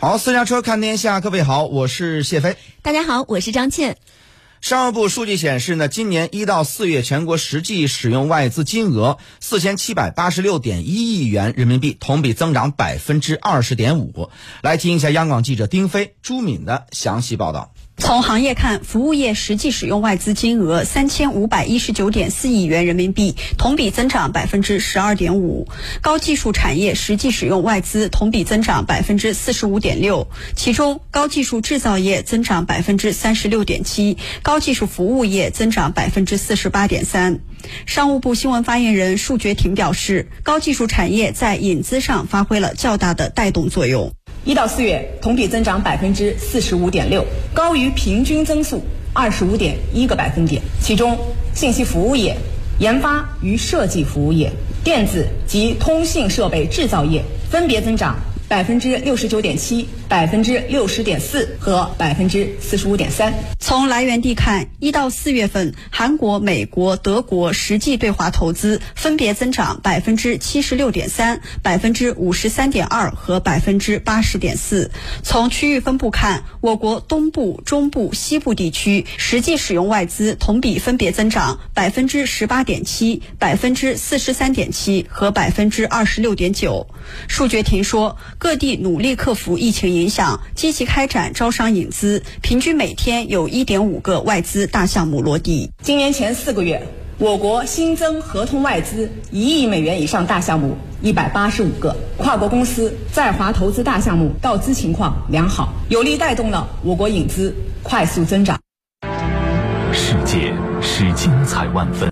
好，私家车看天下，各位好，我是谢飞。大家好，我是张倩。商务部数据显示呢，今年一到四月全国实际使用外资金额四千七百八十六点一亿元人民币，同比增长百分之二十点五。来听一下央广记者丁飞、朱敏的详细报道。从行业看，服务业实际使用外资金额三千五百一十九点四亿元人民币，同比增长百分之十二点五；高技术产业实际使用外资同比增长百分之四十五点六，其中高技术制造业增长百分之三十六点七，高技术服务业增长百分之四十八点三。商务部新闻发言人束觉婷表示，高技术产业在引资上发挥了较大的带动作用。一到四月同比增长百分之四十五点六，高于平均增速二十五点一个百分点。其中，信息服务业、研发与设计服务业、电子及通信设备制造业分别增长。百分之六十九点七、百分之六十点四和百分之四十五点三。从来源地看，一到四月份，韩国、美国、德国实际对华投资分别增长百分之七十六点三、百分之五十三点二和百分之八十点四。从区域分布看，我国东部、中部、西部地区实际使用外资同比分别增长百分之十八点七、百分之四十三点七和百分之二十六点九。数觉婷说。各地努力克服疫情影响，积极开展招商引资，平均每天有一点五个外资大项目落地。今年前四个月，我国新增合同外资一亿美元以上大项目一百八十五个，跨国公司在华投资大项目到资情况良好，有力带动了我国引资快速增长。世界是精彩万分。